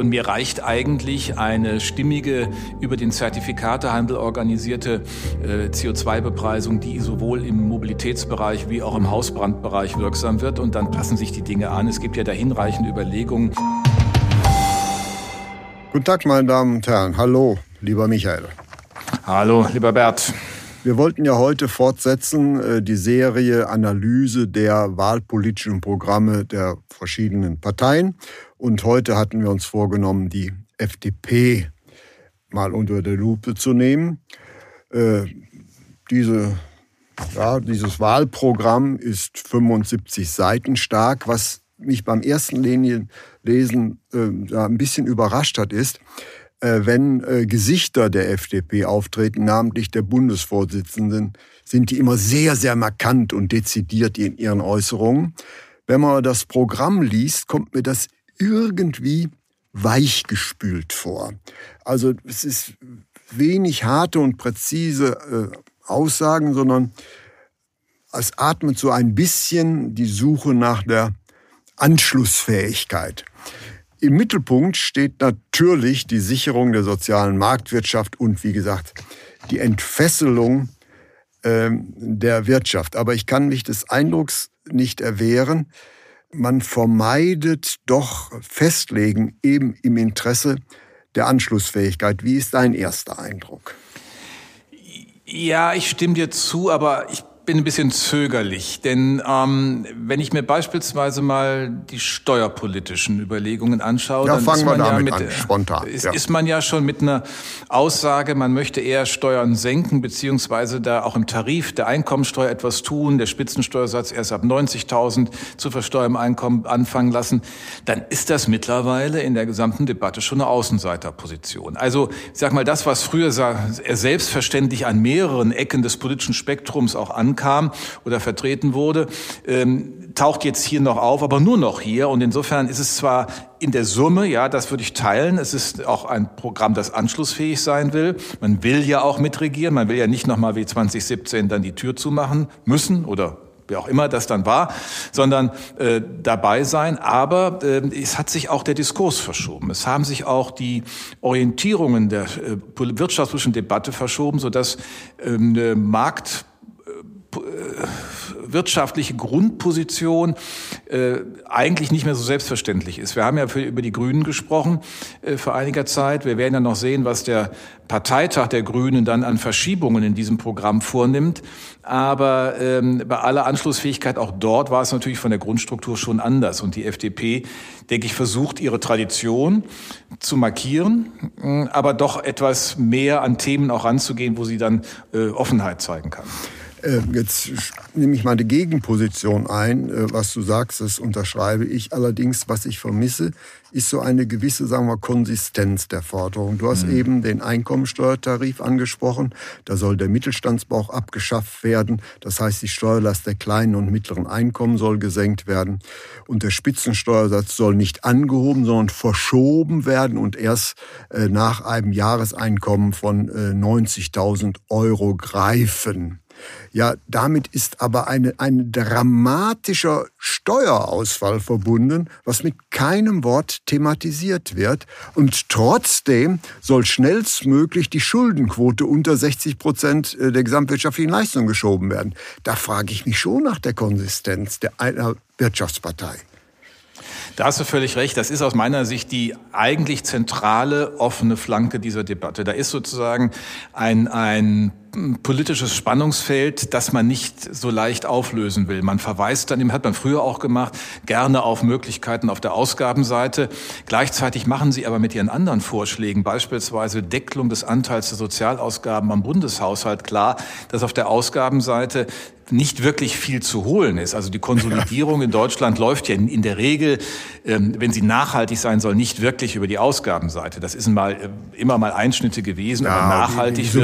Und mir reicht eigentlich eine stimmige, über den Zertifikatehandel organisierte äh, CO2-Bepreisung, die sowohl im Mobilitätsbereich wie auch im Hausbrandbereich wirksam wird. Und dann passen sich die Dinge an. Es gibt ja da hinreichende Überlegungen. Guten Tag, meine Damen und Herren. Hallo, lieber Michael. Hallo, lieber Bert. Wir wollten ja heute fortsetzen äh, die Serie Analyse der wahlpolitischen Programme der verschiedenen Parteien. Und heute hatten wir uns vorgenommen, die FDP mal unter der Lupe zu nehmen. Äh, diese, ja, dieses Wahlprogramm ist 75 Seiten stark. Was mich beim ersten Lesen äh, ein bisschen überrascht hat, ist, wenn äh, Gesichter der FDP auftreten, namentlich der Bundesvorsitzenden, sind die immer sehr, sehr markant und dezidiert in ihren Äußerungen. Wenn man das Programm liest, kommt mir das irgendwie weichgespült vor. Also es ist wenig harte und präzise äh, Aussagen, sondern es atmet so ein bisschen die Suche nach der Anschlussfähigkeit. Im Mittelpunkt steht natürlich die Sicherung der sozialen Marktwirtschaft und wie gesagt die Entfesselung ähm, der Wirtschaft. Aber ich kann mich des Eindrucks nicht erwehren, man vermeidet doch Festlegen eben im Interesse der Anschlussfähigkeit. Wie ist dein erster Eindruck? Ja, ich stimme dir zu, aber ich bin ein bisschen zögerlich, denn ähm, wenn ich mir beispielsweise mal die steuerpolitischen Überlegungen anschaue, ja, dann fangen ist man wir ja damit mit, an, spontan. Ist, ja. ist man ja schon mit einer Aussage, man möchte eher Steuern senken, beziehungsweise da auch im Tarif der Einkommensteuer etwas tun, der Spitzensteuersatz erst ab 90.000 zu versteuern Einkommen anfangen lassen, dann ist das mittlerweile in der gesamten Debatte schon eine Außenseiterposition. Also ich sag mal, das, was früher selbstverständlich an mehreren Ecken des politischen Spektrums auch an ankam oder vertreten wurde, ähm, taucht jetzt hier noch auf, aber nur noch hier. Und insofern ist es zwar in der Summe, ja, das würde ich teilen. Es ist auch ein Programm, das anschlussfähig sein will. Man will ja auch mitregieren. Man will ja nicht nochmal wie 2017 dann die Tür zumachen müssen oder wie auch immer das dann war, sondern äh, dabei sein. Aber äh, es hat sich auch der Diskurs verschoben. Es haben sich auch die Orientierungen der äh, wirtschaftspolitischen Debatte verschoben, sodass ähm, Markt äh, wirtschaftliche Grundposition äh, eigentlich nicht mehr so selbstverständlich ist. Wir haben ja für, über die Grünen gesprochen äh, vor einiger Zeit. Wir werden ja noch sehen, was der Parteitag der Grünen dann an Verschiebungen in diesem Programm vornimmt. Aber ähm, bei aller Anschlussfähigkeit auch dort war es natürlich von der Grundstruktur schon anders. Und die FDP, denke ich, versucht ihre Tradition zu markieren, äh, aber doch etwas mehr an Themen auch ranzugehen, wo sie dann äh, Offenheit zeigen kann. Äh, jetzt nehme ich meine Gegenposition ein. Äh, was du sagst, das unterschreibe ich. Allerdings, was ich vermisse, ist so eine gewisse, sagen wir, Konsistenz der Forderung. Du hast mhm. eben den Einkommensteuertarif angesprochen. Da soll der Mittelstandsbauch abgeschafft werden. Das heißt, die Steuerlast der kleinen und mittleren Einkommen soll gesenkt werden. Und der Spitzensteuersatz soll nicht angehoben, sondern verschoben werden und erst äh, nach einem Jahreseinkommen von 90.000 Euro greifen. Ja, damit ist aber eine, ein dramatischer Steuerausfall verbunden, was mit keinem Wort thematisiert wird. Und trotzdem soll schnellstmöglich die Schuldenquote unter 60 Prozent äh, der gesamtwirtschaftlichen Leistung geschoben werden. Da frage ich mich schon nach der Konsistenz der einer Wirtschaftspartei. Da hast du völlig recht. Das ist aus meiner Sicht die eigentlich zentrale offene Flanke dieser Debatte. Da ist sozusagen ein, ein politisches Spannungsfeld, das man nicht so leicht auflösen will. Man verweist dann, hat man früher auch gemacht, gerne auf Möglichkeiten auf der Ausgabenseite. Gleichzeitig machen sie aber mit ihren anderen Vorschlägen, beispielsweise Deckelung des Anteils der Sozialausgaben am Bundeshaushalt, klar, dass auf der Ausgabenseite nicht wirklich viel zu holen ist. Also die Konsolidierung in Deutschland läuft ja in, der Regel, ähm, wenn sie nachhaltig sein soll, nicht wirklich über die Ausgabenseite. Das ist mal, äh, immer mal Einschnitte gewesen, ja, aber nachhaltig. Die,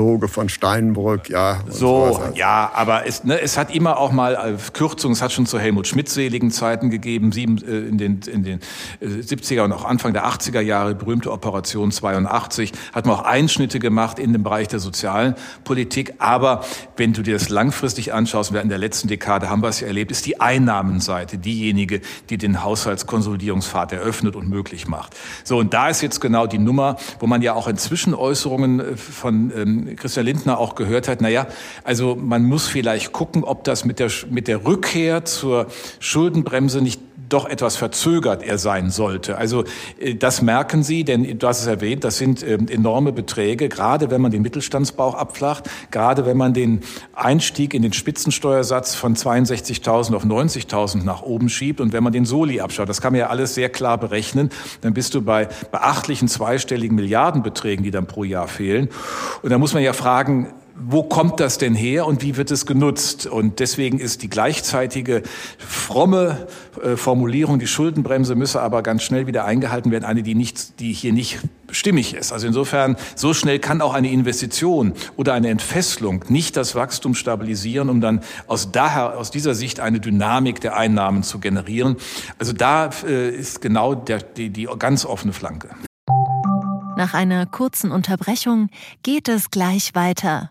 Subventionskataloge von Steinbrück, ja. So, ja, aber es, ne, es hat immer auch mal äh, Kürzungen, es hat schon zu Helmut Schmidt seligen Zeiten gegeben, sieben, äh, in den, in den 70er und auch Anfang der 80er Jahre, berühmte Operation 82, hat man auch Einschnitte gemacht in dem Bereich der sozialen Politik. Aber wenn du dir das langfristig anschaust, wir in der letzten Dekade haben wir es ja erlebt, ist die Einnahmenseite diejenige, die den Haushaltskonsolidierungspfad eröffnet und möglich macht. So, und da ist jetzt genau die Nummer, wo man ja auch inzwischen Äußerungen äh, von ähm, Christian Lindner auch gehört hat, naja, also man muss vielleicht gucken, ob das mit der, mit der Rückkehr zur Schuldenbremse nicht doch etwas verzögert er sein sollte. Also äh, das merken Sie, denn du hast es erwähnt, das sind ähm, enorme Beträge, gerade wenn man den Mittelstandsbauch abflacht, gerade wenn man den Einstieg in den Spitzensteuersatz von 62.000 auf 90.000 nach oben schiebt und wenn man den Soli abschaut, das kann man ja alles sehr klar berechnen, dann bist du bei beachtlichen zweistelligen Milliardenbeträgen, die dann pro Jahr fehlen. Und da muss man ja fragen, wo kommt das denn her und wie wird es genutzt? Und deswegen ist die gleichzeitige fromme äh, Formulierung, die Schuldenbremse müsse aber ganz schnell wieder eingehalten werden, eine, die nicht, die hier nicht stimmig ist. Also insofern, so schnell kann auch eine Investition oder eine Entfesselung nicht das Wachstum stabilisieren, um dann aus daher, aus dieser Sicht eine Dynamik der Einnahmen zu generieren. Also da äh, ist genau der, die, die ganz offene Flanke. Nach einer kurzen Unterbrechung geht es gleich weiter.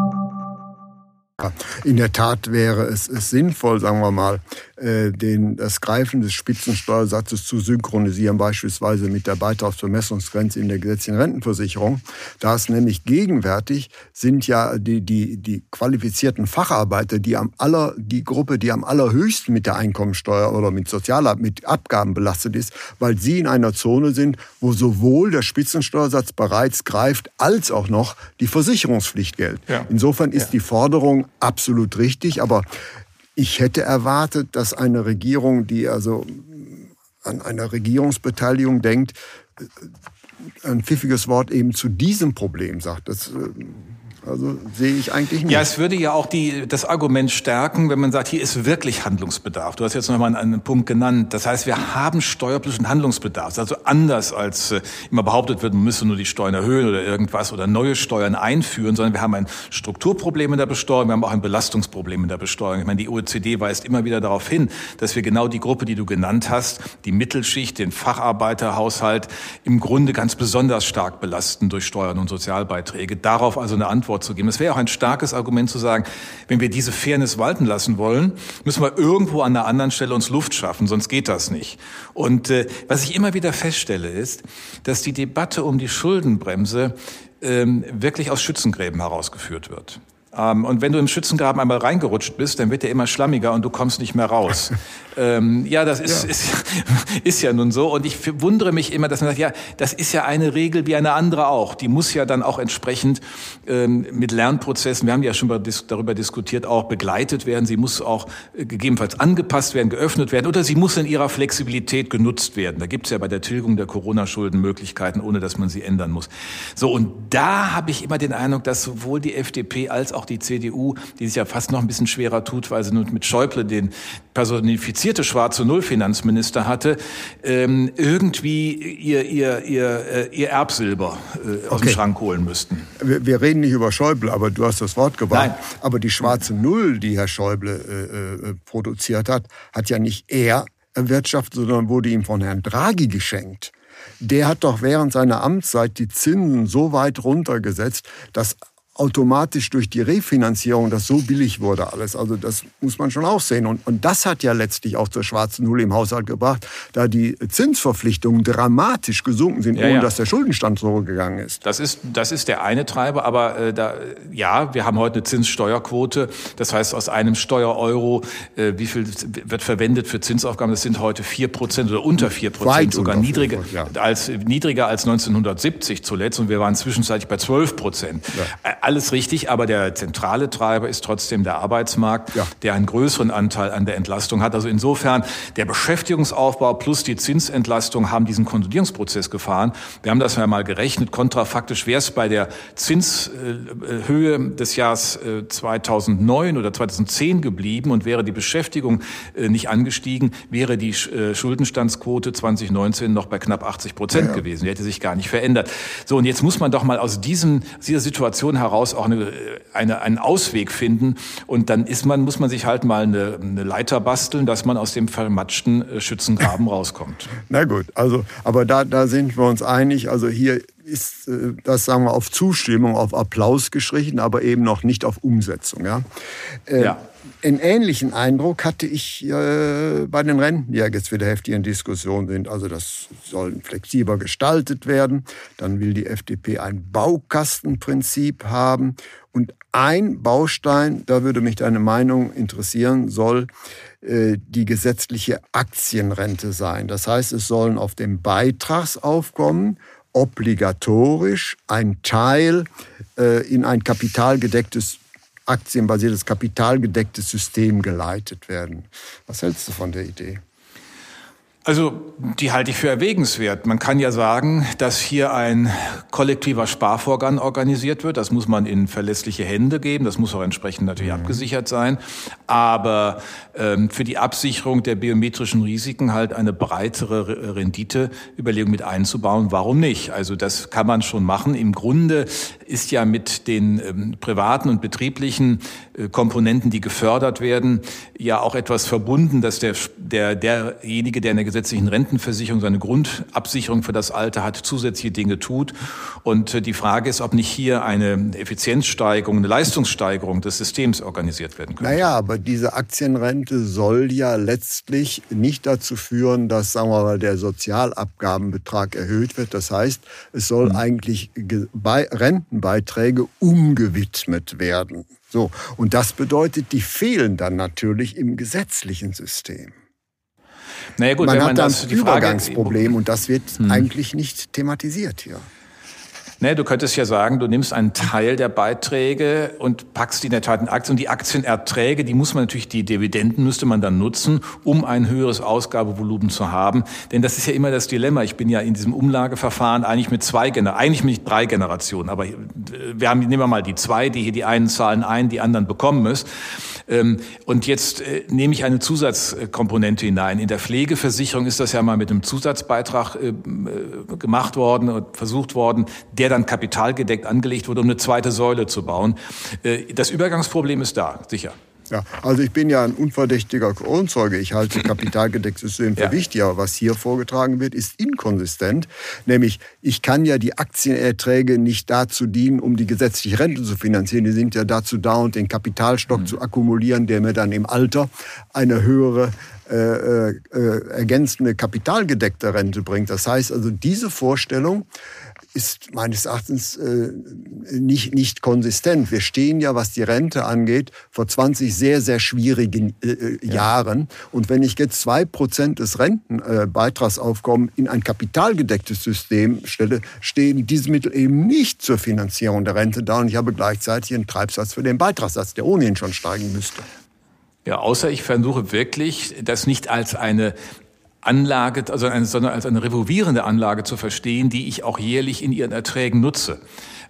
In der Tat wäre es, es sinnvoll, sagen wir mal, äh, den, das Greifen des Spitzensteuersatzes zu synchronisieren, beispielsweise mit der Beitragsvermessungsgrenze in der gesetzlichen Rentenversicherung. Da es nämlich gegenwärtig sind ja die, die, die qualifizierten Facharbeiter, die am aller, die Gruppe, die am allerhöchsten mit der Einkommensteuer oder mit Sozialab mit Abgaben belastet ist, weil sie in einer Zone sind, wo sowohl der Spitzensteuersatz bereits greift, als auch noch die Versicherungspflicht gilt. Ja. Insofern ist ja. die Forderung absolut richtig, aber ich hätte erwartet, dass eine Regierung, die also an eine Regierungsbeteiligung denkt, ein pfiffiges Wort eben zu diesem Problem sagt. Das äh, also sehe ich eigentlich nicht. Ja, es würde ja auch die, das Argument stärken, wenn man sagt, hier ist wirklich Handlungsbedarf. Du hast jetzt nochmal einen Punkt genannt. Das heißt, wir haben steuerpolitischen Handlungsbedarf. Also anders als äh, immer behauptet wird, man müsse nur die Steuern erhöhen oder irgendwas oder neue Steuern einführen, sondern wir haben ein Strukturproblem in der Besteuerung, wir haben auch ein Belastungsproblem in der Besteuerung. Ich meine, die OECD weist immer wieder darauf hin, dass wir genau die Gruppe, die du genannt hast, die Mittelschicht, den Facharbeiterhaushalt im Grunde ganz besonders stark belasten durch Steuern und Sozialbeiträge. Darauf also eine Antwort Antwort zu geben. Es wäre auch ein starkes Argument zu sagen, wenn wir diese Fairness walten lassen wollen, müssen wir irgendwo an einer anderen Stelle uns Luft schaffen, sonst geht das nicht. Und äh, was ich immer wieder feststelle, ist, dass die Debatte um die Schuldenbremse ähm, wirklich aus Schützengräben herausgeführt wird. Ähm, und wenn du im Schützengraben einmal reingerutscht bist, dann wird der immer schlammiger und du kommst nicht mehr raus. ähm, ja, das ist ja. Ist, ist ja nun so. Und ich wundere mich immer, dass man sagt, ja, das ist ja eine Regel wie eine andere auch. Die muss ja dann auch entsprechend ähm, mit Lernprozessen, wir haben ja schon darüber diskutiert, auch begleitet werden. Sie muss auch äh, gegebenenfalls angepasst werden, geöffnet werden oder sie muss in ihrer Flexibilität genutzt werden. Da gibt es ja bei der Tilgung der Corona-Schulden Möglichkeiten, ohne dass man sie ändern muss. So, und da habe ich immer den Eindruck, dass sowohl die FDP als auch auch die CDU, die sich ja fast noch ein bisschen schwerer tut, weil sie nun mit Schäuble den personifizierte schwarze Null-Finanzminister hatte, ähm, irgendwie ihr, ihr, ihr, äh, ihr Erbsilber äh, aus okay. dem Schrank holen müssten. Wir, wir, reden nicht über Schäuble, aber du hast das Wort gebracht. Nein. Aber die schwarze Null, die Herr Schäuble äh, äh, produziert hat, hat ja nicht er erwirtschaftet, sondern wurde ihm von Herrn Draghi geschenkt der hat doch während seiner Amtszeit die Zinsen so weit runtergesetzt, dass automatisch durch die Refinanzierung das so billig wurde alles. Also das muss man schon auch sehen. Und, und das hat ja letztlich auch zur schwarzen Null im Haushalt gebracht, da die Zinsverpflichtungen dramatisch gesunken sind, ja, ohne ja. dass der Schuldenstand zurückgegangen ist. Das ist, das ist der eine Treiber. Aber äh, da, ja, wir haben heute eine Zinssteuerquote. Das heißt, aus einem Steuereuro, äh, wie viel wird verwendet für Zinsaufgaben? Das sind heute vier Prozent oder unter vier Prozent, sogar niedriger, ja. als, niedriger als 1970 zuletzt. Und wir waren zwischenzeitlich bei zwölf Prozent. Ja. Alles richtig, aber der zentrale Treiber ist trotzdem der Arbeitsmarkt, ja. der einen größeren Anteil an der Entlastung hat. Also insofern, der Beschäftigungsaufbau plus die Zinsentlastung haben diesen Konsolidierungsprozess gefahren. Wir haben das ja mal gerechnet. Kontrafaktisch wäre es bei der Zinshöhe des Jahres 2009 äh, oder 2010 geblieben und wäre die Beschäftigung äh, nicht angestiegen, wäre die äh, Schuldenstandsquote 2019 noch bei knapp 80 Prozent ja. gewesen. Die hätte sich gar nicht verändert. So, und jetzt muss man doch mal aus diesem, dieser Situation heraus auch eine, eine, einen Ausweg finden. Und dann ist man, muss man sich halt mal eine, eine Leiter basteln, dass man aus dem vermatschten äh, Schützengraben rauskommt. Na gut, also, aber da, da sind wir uns einig. Also hier ist äh, das, sagen wir, auf Zustimmung, auf Applaus geschrieben, aber eben noch nicht auf Umsetzung. Ja. Äh, ja. Einen ähnlichen Eindruck hatte ich äh, bei den Renten, die ja jetzt wieder heftig in Diskussion sind. Also das soll flexibler gestaltet werden. Dann will die FDP ein Baukastenprinzip haben. Und ein Baustein, da würde mich deine Meinung interessieren, soll äh, die gesetzliche Aktienrente sein. Das heißt, es sollen auf dem Beitragsaufkommen obligatorisch ein Teil äh, in ein kapitalgedecktes aktienbasiertes, kapitalgedecktes System geleitet werden. Was hältst du von der Idee? Also die halte ich für erwägenswert. Man kann ja sagen, dass hier ein kollektiver Sparvorgang organisiert wird. Das muss man in verlässliche Hände geben. Das muss auch entsprechend natürlich mhm. abgesichert sein. Aber ähm, für die Absicherung der biometrischen Risiken halt eine breitere Renditeüberlegung mit einzubauen. Warum nicht? Also das kann man schon machen. Im Grunde ist ja mit den ähm, privaten und betrieblichen äh, Komponenten, die gefördert werden, ja auch etwas verbunden, dass der, der, derjenige, der eine gesetzlichen Rentenversicherung seine Grundabsicherung für das Alter hat, zusätzliche Dinge tut. Und äh, die Frage ist, ob nicht hier eine Effizienzsteigerung, eine Leistungssteigerung des Systems organisiert werden könnte. Naja, aber diese Aktienrente soll ja letztlich nicht dazu führen, dass, sagen wir mal, der Sozialabgabenbetrag erhöht wird. Das heißt, es soll mhm. eigentlich Rentenbeiträge umgewidmet werden. So. Und das bedeutet, die fehlen dann natürlich im gesetzlichen System. Naja, gut, man hat man dann ein Übergangsproblem und das wird hm. eigentlich nicht thematisiert hier. Ne, du könntest ja sagen, du nimmst einen Teil der Beiträge und packst die in der Tat in Aktien. Und die Aktienerträge, die muss man natürlich, die Dividenden müsste man dann nutzen, um ein höheres Ausgabevolumen zu haben. Denn das ist ja immer das Dilemma. Ich bin ja in diesem Umlageverfahren eigentlich mit zwei eigentlich mit drei Generationen. Aber wir haben, nehmen wir mal die zwei, die hier die einen zahlen ein, die anderen bekommen müssen. Ähm, und jetzt äh, nehme ich eine Zusatzkomponente hinein. In der Pflegeversicherung ist das ja mal mit einem Zusatzbeitrag äh, äh, gemacht worden und versucht worden, der dann kapitalgedeckt angelegt wurde, um eine zweite Säule zu bauen. Das Übergangsproblem ist da, sicher. Ja, also ich bin ja ein unverdächtiger Kronzeuge. Ich halte kapitalgedecktes System für ja. wichtig, aber was hier vorgetragen wird, ist inkonsistent. Nämlich, ich kann ja die Aktienerträge nicht dazu dienen, um die gesetzliche Rente zu finanzieren. Die sind ja dazu da, und den Kapitalstock mhm. zu akkumulieren, der mir dann im Alter eine höhere äh, äh, äh ergänzende kapitalgedeckte Rente bringt. Das heißt also, diese Vorstellung ist meines Erachtens äh, nicht, nicht konsistent. Wir stehen ja, was die Rente angeht, vor 20 sehr, sehr schwierigen äh, äh, ja. Jahren. Und wenn ich jetzt zwei Prozent des Rentenbeitragsaufkommens äh, in ein kapitalgedecktes System stelle, stehen diese Mittel eben nicht zur Finanzierung der Rente da. Und ich habe gleichzeitig einen Treibsatz für den Beitragssatz, der ohnehin schon steigen müsste. Ja, außer ich versuche wirklich, das nicht als eine Anlage, also eine, sondern als eine revolvierende Anlage zu verstehen, die ich auch jährlich in ihren Erträgen nutze.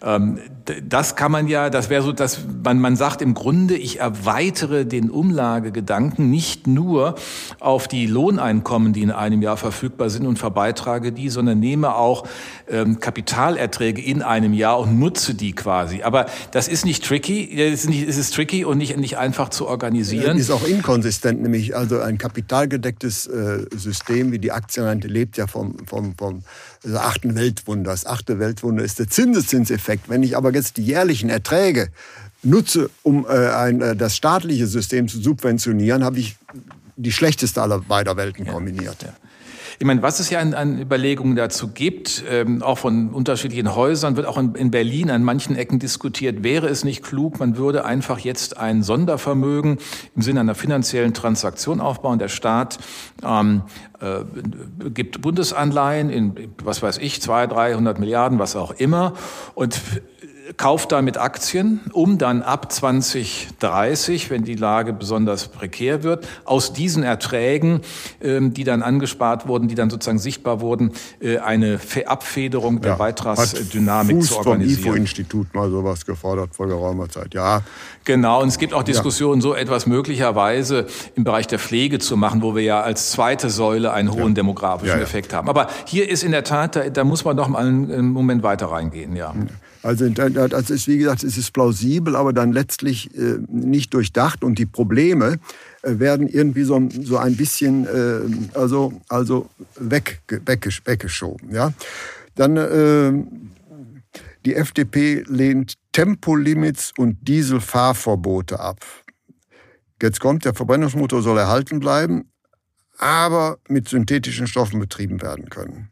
Ähm, das kann man ja, das wäre so, dass man, man sagt im Grunde, ich erweitere den Umlagegedanken nicht nur auf die Lohneinkommen, die in einem Jahr verfügbar sind und verbeitrage die, sondern nehme auch ähm, Kapitalerträge in einem Jahr und nutze die quasi. Aber das ist nicht tricky, es ist, nicht, es ist tricky und nicht, nicht einfach zu organisieren. Ist auch inkonsistent, nämlich also ein kapitalgedecktes äh, System System wie die Aktienrente lebt ja vom, vom, vom achten Weltwunder. Das achte Weltwunder ist der Zinseszinseffekt. Wenn ich aber jetzt die jährlichen Erträge nutze, um äh, ein, äh, das staatliche System zu subventionieren, habe ich die schlechteste aller beider Welten kombiniert. Ja, ja. Ich meine, was es ja an, an Überlegungen dazu gibt, ähm, auch von unterschiedlichen Häusern, wird auch in, in, Berlin an manchen Ecken diskutiert. Wäre es nicht klug, man würde einfach jetzt ein Sondervermögen im Sinne einer finanziellen Transaktion aufbauen. Der Staat ähm, äh, gibt Bundesanleihen in, was weiß ich, zwei, dreihundert Milliarden, was auch immer. Und kauft damit Aktien, um dann ab 2030, wenn die Lage besonders prekär wird, aus diesen Erträgen, ähm, die dann angespart wurden, die dann sozusagen sichtbar wurden, äh, eine Abfederung der ja, Beitragsdynamik zu organisieren. Vom IFO-Institut mal sowas gefordert vor geraumer Zeit. Ja. Genau. Und es gibt auch Diskussionen, ja. so etwas möglicherweise im Bereich der Pflege zu machen, wo wir ja als zweite Säule einen hohen ja. demografischen Effekt haben. Aber hier ist in der Tat, da, da muss man doch mal einen Moment weiter reingehen, ja. Also das ist, wie gesagt, es ist plausibel, aber dann letztlich äh, nicht durchdacht und die Probleme äh, werden irgendwie so, so ein bisschen äh, also, also weg, weggesch weggeschoben. Ja? Dann äh, die FDP lehnt Tempolimits und Dieselfahrverbote ab. Jetzt kommt, der Verbrennungsmotor soll erhalten bleiben, aber mit synthetischen Stoffen betrieben werden können.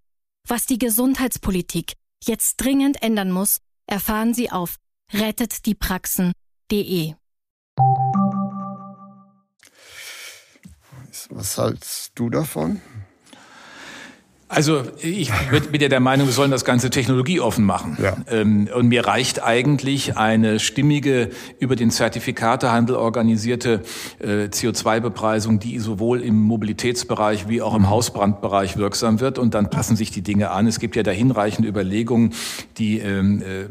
Was die Gesundheitspolitik jetzt dringend ändern muss, erfahren Sie auf rettetdiepraxen.de. Was hältst du davon? Also ich bin ja der Meinung, wir sollen das Ganze technologieoffen machen. Ja. Ähm, und mir reicht eigentlich eine stimmige, über den Zertifikatehandel organisierte äh, CO2-Bepreisung, die sowohl im Mobilitätsbereich wie auch im Hausbrandbereich wirksam wird. Und dann passen sich die Dinge an. Es gibt ja da hinreichende Überlegungen, die ähm, äh, äh,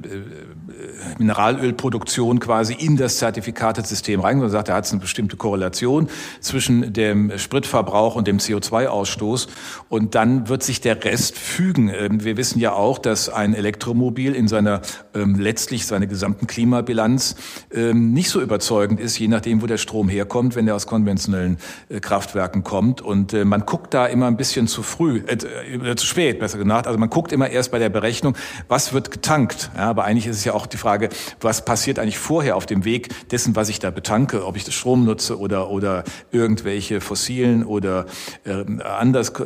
Mineralölproduktion quasi in das Zertifikatesystem rein. Man sagt, da hat es eine bestimmte Korrelation zwischen dem Spritverbrauch und dem CO2-Ausstoß. Und dann wird sich der Rest fügen. Ähm, wir wissen ja auch, dass ein Elektromobil in seiner ähm, letztlich seiner gesamten Klimabilanz ähm, nicht so überzeugend ist, je nachdem, wo der Strom herkommt, wenn der aus konventionellen äh, Kraftwerken kommt. Und äh, man guckt da immer ein bisschen zu früh, äh, äh, zu spät, besser gesagt. Also man guckt immer erst bei der Berechnung, was wird getankt. Ja, aber eigentlich ist es ja auch die Frage, was passiert eigentlich vorher auf dem Weg dessen, was ich da betanke, ob ich das Strom nutze oder oder irgendwelche fossilen oder äh, anders äh,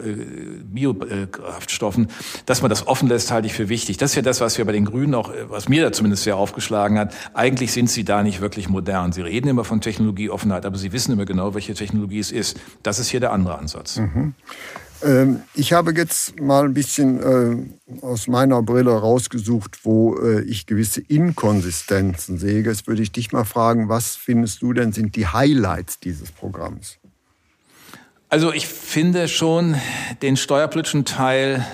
Bio Kraftstoffen, dass man das offen lässt, halte ich für wichtig. Das ist ja das, was wir bei den Grünen auch, was mir da zumindest sehr aufgeschlagen hat. Eigentlich sind sie da nicht wirklich modern. Sie reden immer von Technologieoffenheit, aber sie wissen immer genau, welche Technologie es ist. Das ist hier der andere Ansatz. Mhm. Ähm, ich habe jetzt mal ein bisschen äh, aus meiner Brille rausgesucht, wo äh, ich gewisse Inkonsistenzen sehe. Jetzt würde ich dich mal fragen, was findest du denn sind die Highlights dieses Programms? Also ich finde schon den steuerpolitischen Teil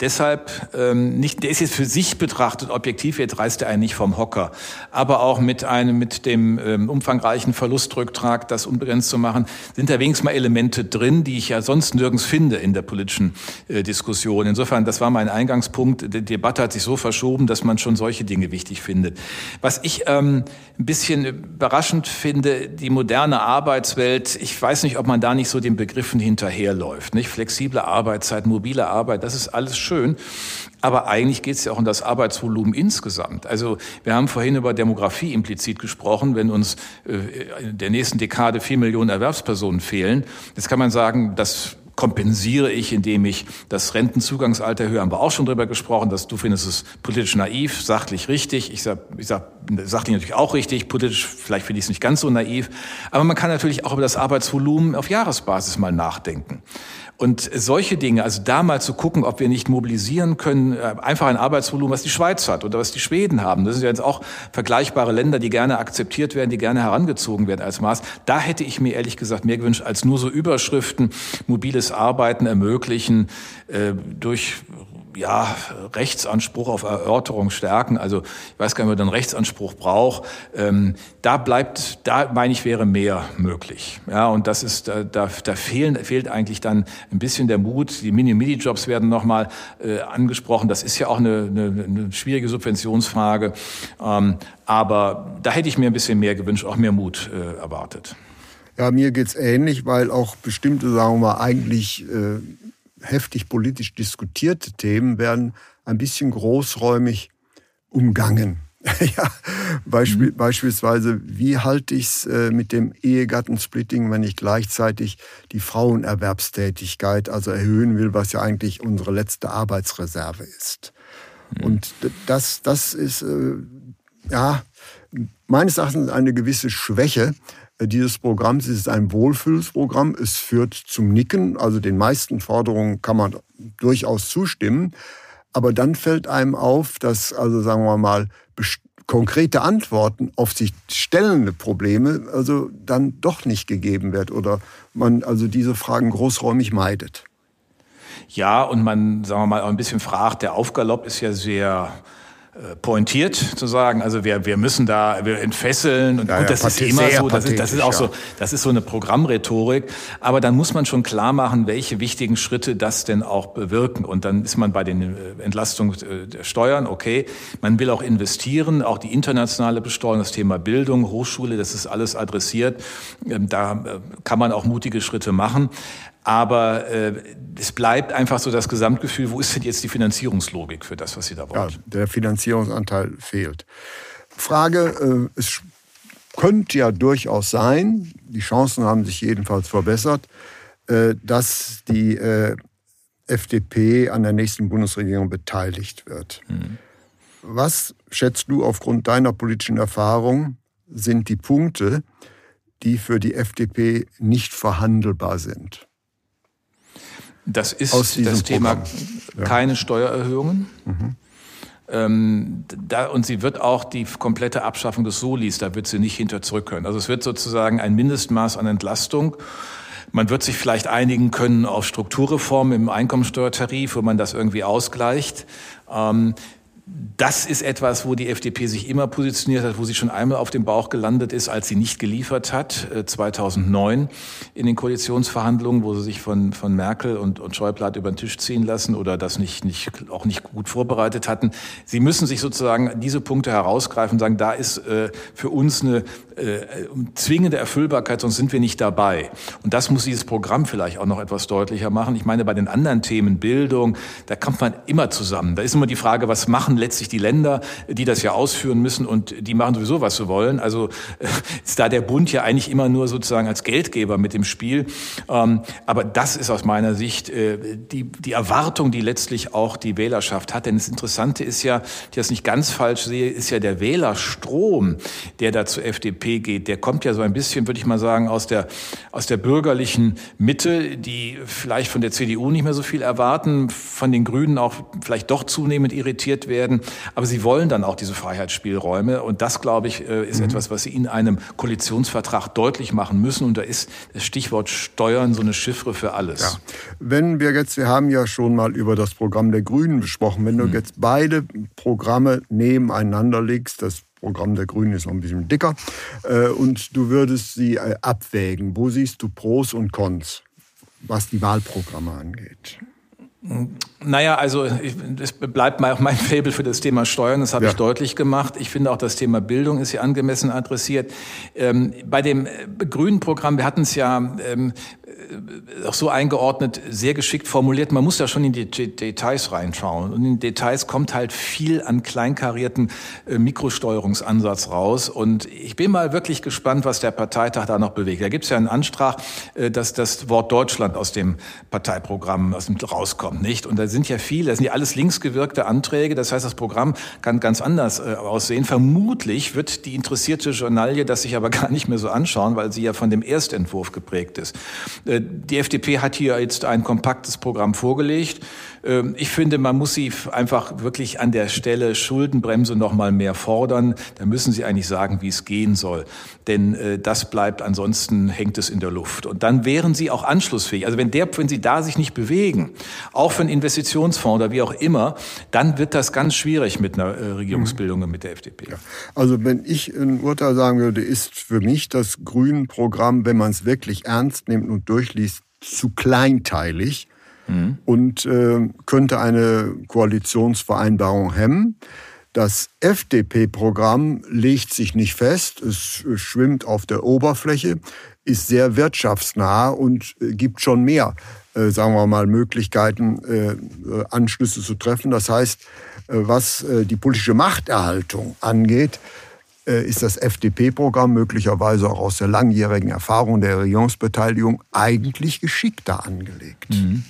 deshalb ähm, nicht, der ist jetzt für sich betrachtet objektiv, jetzt reißt er einen nicht vom Hocker, aber auch mit einem, mit dem ähm, umfangreichen Verlustrücktrag, das unbegrenzt zu machen, sind da wenigstens mal Elemente drin, die ich ja sonst nirgends finde in der politischen äh, Diskussion. Insofern, das war mein Eingangspunkt. Die Debatte hat sich so verschoben, dass man schon solche Dinge wichtig findet. Was ich ähm, ein bisschen überraschend finde, die moderne Arbeitswelt, ich weiß nicht, ob man da nicht so den Begriffen hinterherläuft, nicht? Flexible Arbeitszeit, mobile Arbeit, das ist alles schön. Aber eigentlich geht es ja auch um das Arbeitsvolumen insgesamt. Also wir haben vorhin über Demografie implizit gesprochen. Wenn uns äh, in der nächsten Dekade vier Millionen Erwerbspersonen fehlen, jetzt kann man sagen, das kompensiere ich, indem ich das Rentenzugangsalter erhöhe. Haben wir auch schon drüber gesprochen, dass du findest es politisch naiv, sachlich richtig. Ich sag, ich sag sagt ich natürlich auch richtig, politisch vielleicht finde ich es nicht ganz so naiv, aber man kann natürlich auch über das Arbeitsvolumen auf Jahresbasis mal nachdenken. Und solche Dinge, also da mal zu gucken, ob wir nicht mobilisieren können, äh, einfach ein Arbeitsvolumen, was die Schweiz hat oder was die Schweden haben. Das sind ja jetzt auch vergleichbare Länder, die gerne akzeptiert werden, die gerne herangezogen werden als Maß. Da hätte ich mir ehrlich gesagt mehr gewünscht, als nur so Überschriften, mobiles Arbeiten ermöglichen, äh, durch ja, Rechtsanspruch auf Erörterung stärken. Also ich weiß gar nicht, ob man einen Rechtsanspruch braucht. Ähm, da bleibt, da meine ich, wäre mehr möglich. Ja, und das ist, da, da, da fehlen, fehlt eigentlich dann ein bisschen der Mut. Die Mini-Mini-Jobs werden nochmal äh, angesprochen. Das ist ja auch eine, eine, eine schwierige Subventionsfrage. Ähm, aber da hätte ich mir ein bisschen mehr gewünscht, auch mehr Mut äh, erwartet. Ja, mir geht's ähnlich, weil auch bestimmte, sagen wir mal, eigentlich äh, heftig politisch diskutierte Themen werden ein bisschen großräumig umgangen. ja, Beispiel, mhm. beispielsweise, wie halte ich es äh, mit dem Ehegattensplitting, wenn ich gleichzeitig die Frauenerwerbstätigkeit also erhöhen will, was ja eigentlich unsere letzte Arbeitsreserve ist. Mhm. Und das, das ist äh, ja meines Erachtens eine gewisse Schwäche, dieses Programms ist ein Wohlfühlsprogramm. Es führt zum Nicken. Also den meisten Forderungen kann man durchaus zustimmen. Aber dann fällt einem auf, dass, also sagen wir mal, konkrete Antworten auf sich stellende Probleme also dann doch nicht gegeben wird oder man also diese Fragen großräumig meidet. Ja, und man, sagen wir mal, auch ein bisschen fragt, der Aufgalopp ist ja sehr äh, pointiert zu sagen, also wir, wir müssen da wir entfesseln und, ja, und das ja, ist immer so, das ist, das ist auch ja. so, das ist so eine Programmrhetorik, aber dann muss man schon klar machen, welche wichtigen Schritte das denn auch bewirken. Und dann ist man bei den äh, Entlastungen äh, der Steuern, okay, man will auch investieren, auch die internationale Besteuerung, das Thema Bildung, Hochschule, das ist alles adressiert, ähm, da kann man auch mutige Schritte machen, aber äh, es bleibt einfach so das Gesamtgefühl, wo ist denn jetzt die Finanzierungslogik für das, was Sie da wollen? Ja, der Finanzierungsanteil fehlt. Frage, äh, es könnte ja durchaus sein, die Chancen haben sich jedenfalls verbessert, äh, dass die äh, FDP an der nächsten Bundesregierung beteiligt wird. Mhm. Was schätzt du aufgrund deiner politischen Erfahrung sind die Punkte, die für die FDP nicht verhandelbar sind? Das ist das Thema ja. keine Steuererhöhungen. Mhm. Ähm, da, und sie wird auch die komplette Abschaffung des Solis, da wird sie nicht hinter zurück können. Also es wird sozusagen ein Mindestmaß an Entlastung. Man wird sich vielleicht einigen können auf Strukturreformen im Einkommensteuertarif, wo man das irgendwie ausgleicht. Ähm, das ist etwas, wo die FDP sich immer positioniert hat, wo sie schon einmal auf dem Bauch gelandet ist, als sie nicht geliefert hat, 2009 äh, in den Koalitionsverhandlungen, wo sie sich von, von Merkel und, und Schäuble hat über den Tisch ziehen lassen oder das nicht, nicht, auch nicht gut vorbereitet hatten. Sie müssen sich sozusagen diese Punkte herausgreifen und sagen, da ist äh, für uns eine äh, zwingende Erfüllbarkeit, sonst sind wir nicht dabei. Und das muss dieses Programm vielleicht auch noch etwas deutlicher machen. Ich meine, bei den anderen Themen, Bildung, da kommt man immer zusammen. Da ist immer die Frage, was machen letztlich die Länder, die das ja ausführen müssen und die machen sowieso, was sie wollen. Also äh, ist da der Bund ja eigentlich immer nur sozusagen als Geldgeber mit dem Spiel. Ähm, aber das ist aus meiner Sicht äh, die, die Erwartung, die letztlich auch die Wählerschaft hat. Denn das Interessante ist ja, ich das nicht ganz falsch sehe, ist ja der Wählerstrom, der da zur FDP geht. Der kommt ja so ein bisschen, würde ich mal sagen, aus der, aus der bürgerlichen Mitte, die vielleicht von der CDU nicht mehr so viel erwarten, von den Grünen auch vielleicht doch zunehmend irritiert werden werden. Aber sie wollen dann auch diese Freiheitsspielräume. Und das, glaube ich, äh, ist mhm. etwas, was sie in einem Koalitionsvertrag deutlich machen müssen. Und da ist das Stichwort Steuern so eine Chiffre für alles. Ja. Wenn wir jetzt, wir haben ja schon mal über das Programm der Grünen besprochen, wenn du mhm. jetzt beide Programme nebeneinander legst, das Programm der Grünen ist noch ein bisschen dicker, äh, und du würdest sie äh, abwägen. Wo siehst du Pros und Cons, was die Wahlprogramme angeht? Naja, also es bleibt auch mein Fable für das Thema Steuern, das habe ja. ich deutlich gemacht. Ich finde auch das Thema Bildung ist hier angemessen adressiert. Ähm, bei dem äh, grünen Programm, wir hatten es ja, ähm, auch so eingeordnet, sehr geschickt formuliert. Man muss da schon in die Details reinschauen. Und in Details kommt halt viel an kleinkarierten äh, Mikrosteuerungsansatz raus. Und ich bin mal wirklich gespannt, was der Parteitag da noch bewegt. Da gibt es ja einen Antrag, äh, dass das Wort Deutschland aus dem Parteiprogramm rauskommt, nicht? Und da sind ja viele, das sind ja alles linksgewirkte Anträge. Das heißt, das Programm kann ganz anders äh, aussehen. Vermutlich wird die interessierte Journalie das sich aber gar nicht mehr so anschauen, weil sie ja von dem Erstentwurf geprägt ist. Äh, die FDP hat hier jetzt ein kompaktes Programm vorgelegt. Ähm, ich finde, man muss sie einfach wirklich an der Stelle Schuldenbremse noch mal mehr fordern. Da müssen sie eigentlich sagen, wie es gehen soll. Denn äh, das bleibt, ansonsten hängt es in der Luft. Und dann wären sie auch anschlussfähig. Also wenn der, wenn sie da sich nicht bewegen, auch für einen Investitionsfonds oder wie auch immer, dann wird das ganz schwierig mit einer äh, Regierungsbildung und mit der FDP. Ja. Also wenn ich ein Urteil sagen würde, ist für mich das Grünen-Programm, wenn man es wirklich ernst nimmt und durchliest, zu kleinteilig mhm. und äh, könnte eine Koalitionsvereinbarung hemmen. Das FDP-Programm legt sich nicht fest, es schwimmt auf der Oberfläche, ist sehr wirtschaftsnah und äh, gibt schon mehr, äh, sagen wir mal, Möglichkeiten, äh, Anschlüsse zu treffen. Das heißt, was die politische Machterhaltung angeht, ist das FDP-Programm möglicherweise auch aus der langjährigen Erfahrung der Regierungsbeteiligung eigentlich geschickter angelegt. Mhm.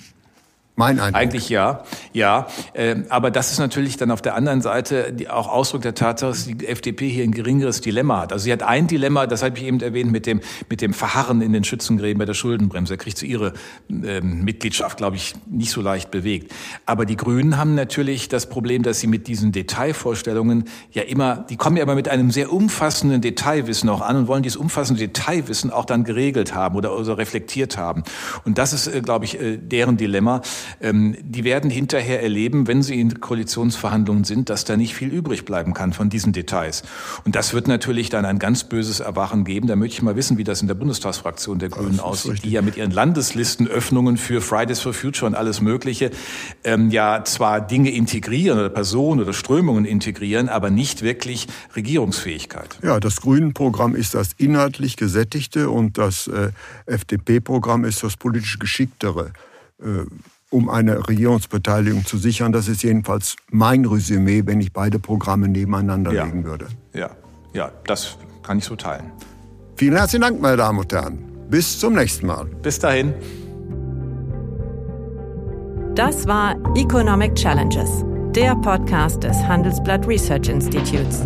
Mein Eindruck. Eigentlich ja, ja. Äh, aber das ist natürlich dann auf der anderen Seite auch Ausdruck der Tatsache, dass die FDP hier ein geringeres Dilemma hat. Also sie hat ein Dilemma, das habe ich eben erwähnt, mit dem, mit dem Verharren in den Schützengräben bei der Schuldenbremse. Da kriegt sie ihre äh, Mitgliedschaft, glaube ich, nicht so leicht bewegt. Aber die Grünen haben natürlich das Problem, dass sie mit diesen Detailvorstellungen ja immer, die kommen ja immer mit einem sehr umfassenden Detailwissen auch an und wollen dieses umfassende Detailwissen auch dann geregelt haben oder, oder reflektiert haben. Und das ist, äh, glaube ich, äh, deren Dilemma. Ähm, die werden hinterher erleben, wenn sie in Koalitionsverhandlungen sind, dass da nicht viel übrig bleiben kann von diesen Details. Und das wird natürlich dann ein ganz böses Erwachen geben. Da möchte ich mal wissen, wie das in der Bundestagsfraktion der Grünen aussieht, richtig. die ja mit ihren Landeslistenöffnungen für Fridays for Future und alles Mögliche ähm, ja zwar Dinge integrieren oder Personen oder Strömungen integrieren, aber nicht wirklich Regierungsfähigkeit. Ja, das Grünen-Programm ist das inhaltlich gesättigte und das äh, FDP-Programm ist das politisch geschicktere. Äh, um eine Regierungsbeteiligung zu sichern. Das ist jedenfalls mein Resümee, wenn ich beide Programme nebeneinander ja. legen würde. Ja, ja, das kann ich so teilen. Vielen herzlichen Dank, meine Damen und Herren. Bis zum nächsten Mal. Bis dahin. Das war Economic Challenges, der Podcast des Handelsblatt Research Institutes.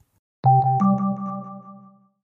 you